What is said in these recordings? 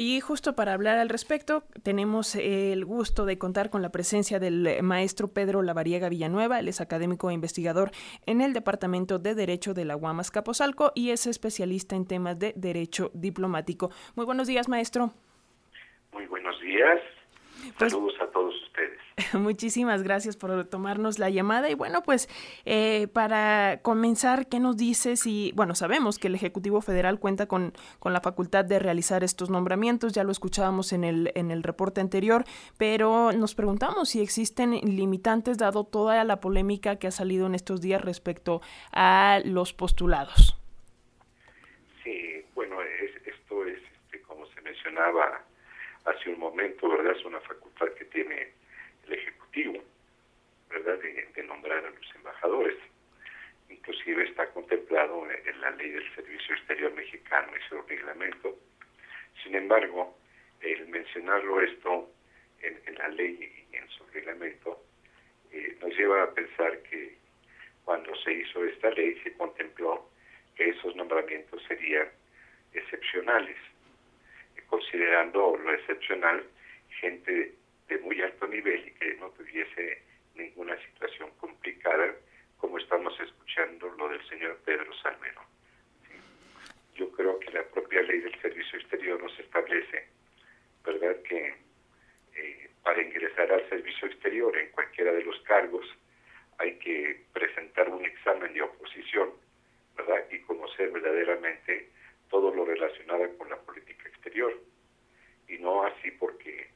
Y justo para hablar al respecto, tenemos el gusto de contar con la presencia del maestro Pedro Lavariega Villanueva, él es académico e investigador en el Departamento de Derecho de la UAMAS Capozalco y es especialista en temas de derecho diplomático. Muy buenos días, maestro. Muy buenos días. Pues Saludos a todos ustedes. Muchísimas gracias por tomarnos la llamada y bueno, pues eh, para comenzar, ¿qué nos dices? Y bueno, sabemos que el Ejecutivo Federal cuenta con, con la facultad de realizar estos nombramientos, ya lo escuchábamos en el, en el reporte anterior, pero nos preguntamos si existen limitantes dado toda la polémica que ha salido en estos días respecto a los postulados. Sí, bueno, esto es, este, como se mencionaba, hace un momento, ¿verdad? Es una facultad que tiene el Ejecutivo, ¿verdad? De, nombrar a los embajadores. Inclusive está contemplado en la ley del Servicio Exterior Mexicano y su reglamento. Sin embargo, el mencionarlo esto en, la ley y en su reglamento eh, nos lleva a pensar que cuando se hizo esta ley se contempló que esos nombramientos serían excepcionales considerando lo excepcional, gente de muy alto nivel y que no tuviese ninguna situación complicada, como estamos escuchando lo del señor Pedro Salmero. Yo creo que la propia ley del servicio exterior nos establece, ¿verdad?, que eh, para ingresar al servicio exterior en cualquiera de los cargos hay que presentar un examen de oposición, ¿verdad?, y conocer verdaderamente todo lo relacionado con la política exterior. Y no así porque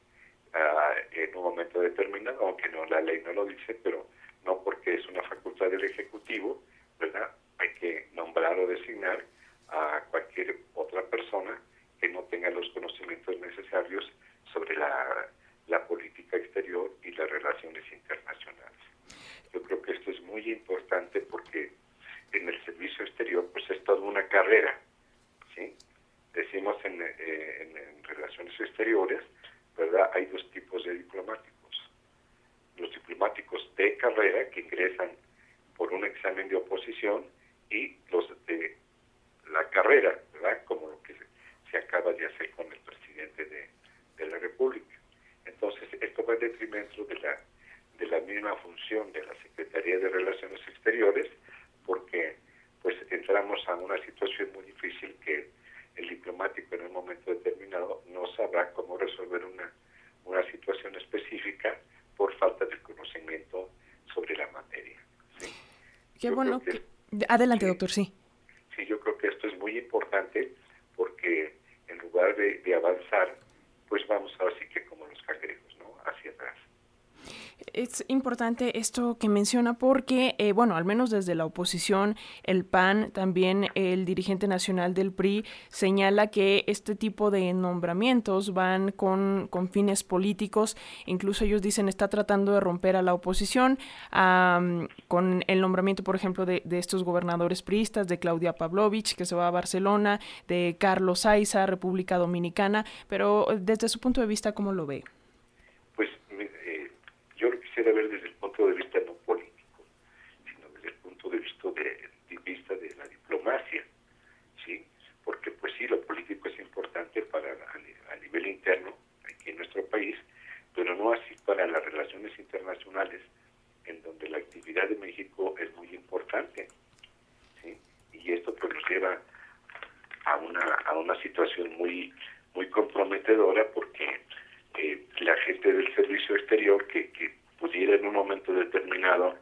uh, en un momento determinado, aunque no la ley no lo dice, pero no porque es una facultad del Ejecutivo, ¿verdad? Hay que nombrar o designar a cualquier otra persona que no tenga los conocimientos necesarios sobre la, la política exterior y las relaciones internacionales. Yo creo que esto es muy importante porque en el servicio exterior pues es toda una carrera Decimos eh, en, relaciones exteriores, ¿verdad? Hay dos tipos de diplomáticos. Los diplomáticos de carrera que ingresan por un examen de oposición y los de la carrera, ¿verdad? Como lo que se, acaba de hacer con el presidente de, de la República. Entonces, esto va en detrimento de la, de la misma función de la Secretaría de Relaciones Exteriores, porque pues entramos a una situación muy difícil que el diplomático en un momento determinado no sabrá cómo resolver una, una situación específica por falta de conocimiento sobre la materia. Qué bueno. Adelante, doctor, sí. Sí, yo creo que esto es muy importante porque en lugar de, de avanzar, pues vamos a ver si que como los cangrejos, ¿no? Hacia atrás. Es importante esto que menciona porque, eh, bueno, al menos desde la oposición, el PAN, también el dirigente nacional del PRI, señala que este tipo de nombramientos van con, con fines políticos. Incluso ellos dicen está tratando de romper a la oposición con el nombramiento, por ejemplo, de, de, estos gobernadores priistas, de Claudia Pavlovich, que se va a Barcelona, de Carlos Aiza, República Dominicana. Pero desde su punto de vista, ¿cómo lo ve? quisiera ver desde el punto de vista no político, sino desde el punto de vista de, vista de la diplomacia, ¿sí? Porque pues sí, lo político es importante para a, nivel interno aquí en nuestro país, pero no así para las relaciones internacionales, en donde la actividad de México es muy importante, ¿sí? Y esto pues nos lleva a una a una situación muy muy comprometedora eh, la gente del servicio exterior que, que pudiera en un momento determinado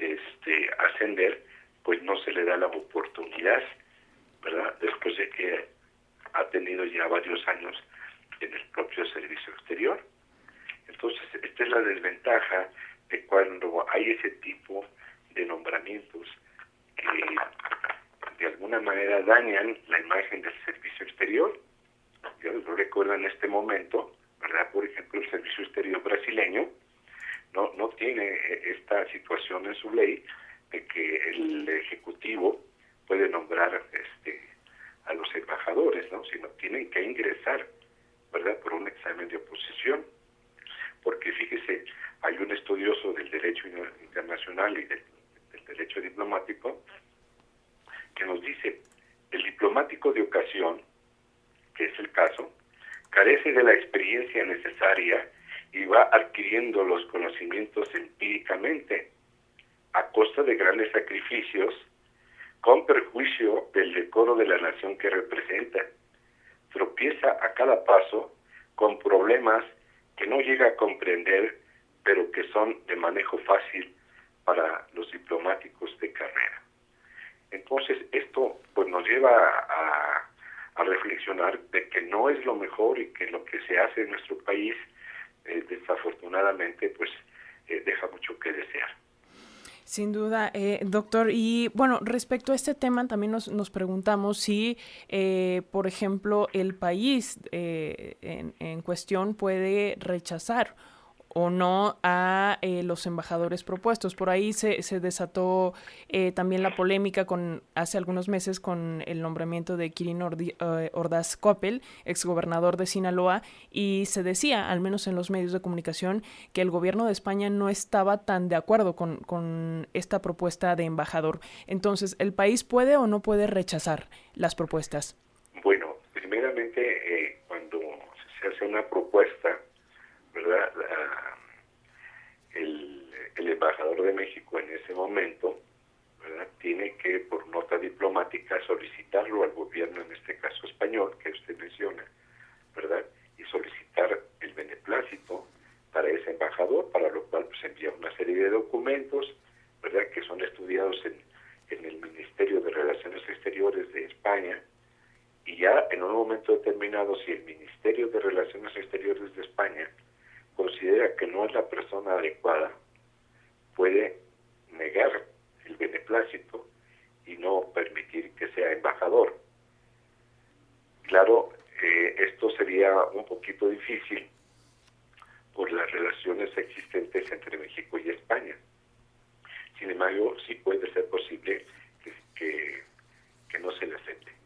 este, pues no se le da la oportunidad, ¿verdad? Después de que ha tenido ya varios años en el propio servicio exterior. Entonces, esta es la desventaja de cuando hay ese tipo de nombramientos que de alguna manera dañan la imagen del servicio exterior. Yo lo recuerdo en este momento, ¿verdad? Por ejemplo, el servicio exterior brasileño, no, no tiene eh, esta situación en su ley de que el Ejecutivo puede nombrar este, a los embajadores, ¿no? sino tienen que ingresar ¿verdad? por un examen de oposición. Porque fíjese, hay un estudioso del derecho internacional y del, del derecho diplomático que nos dice, el diplomático de ocasión, que es el caso, carece de la experiencia necesaria y va adquiriendo los conocimientos empíricamente a costa de grandes sacrificios, con perjuicio del decoro de la nación que representa. Tropieza a cada paso con problemas que no llega a comprender, pero que son de manejo fácil para los diplomáticos de carrera. Entonces, esto pues nos lleva a, reflexionar de que no es lo mejor y que lo que se hace en nuestro país, eh, desafortunadamente, pues eh, deja mucho que desear. Sin duda, eh, doctor. Y bueno, respecto a este tema, también nos, nos preguntamos si, por ejemplo, el país en, en, cuestión puede rechazar o no a eh, los embajadores propuestos. Por ahí se, se desató eh, también la polémica con hace algunos meses con el nombramiento de Kirin eh, Ordaz Coppel, exgobernador de Sinaloa, y se decía, al menos en los medios de comunicación, que el gobierno de España no estaba tan de acuerdo con, con esta propuesta de embajador. Entonces, ¿el país puede o no puede rechazar las propuestas? Bueno, primeramente, cuando se hace una propuesta, ¿verdad? Embajador de México en ese momento ¿verdad? tiene que, por nota diplomática, solicitarlo al gobierno, en este caso español, que usted menciona, ¿verdad? Y solicitar el beneplácito para ese embajador, para lo cual pues envía una serie de documentos, ¿verdad? Que son estudiados en, en el Ministerio de Relaciones Exteriores de España, y ya en un momento determinado, si el Ministerio de Relaciones Exteriores de España considera que no es la persona adecuada, puede negar el beneplácito y no permitir que sea embajador. Claro, eh, esto sería un poquito difícil por las relaciones existentes entre México y España. Sin embargo, sí puede ser posible que, que no se le acepte.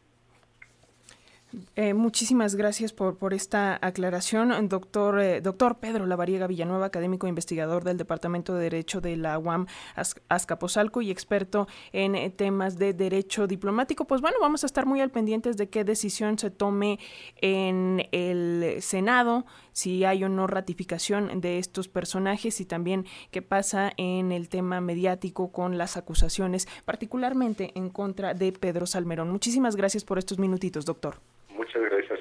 Eh, muchísimas gracias por, por esta aclaración, doctor, eh, doctor Pedro Lavariega Villanueva, académico e investigador del Departamento de Derecho de la UAM Azcapotzalco y experto en eh, temas de derecho diplomático. Pues bueno, vamos a estar muy al pendientes de qué decisión se tome en el Senado, si hay o no ratificación de estos personajes y también qué pasa en el tema mediático con las acusaciones, particularmente en contra de Pedro Salmerón. Muchísimas gracias por estos minutitos, doctor. Muchas gracias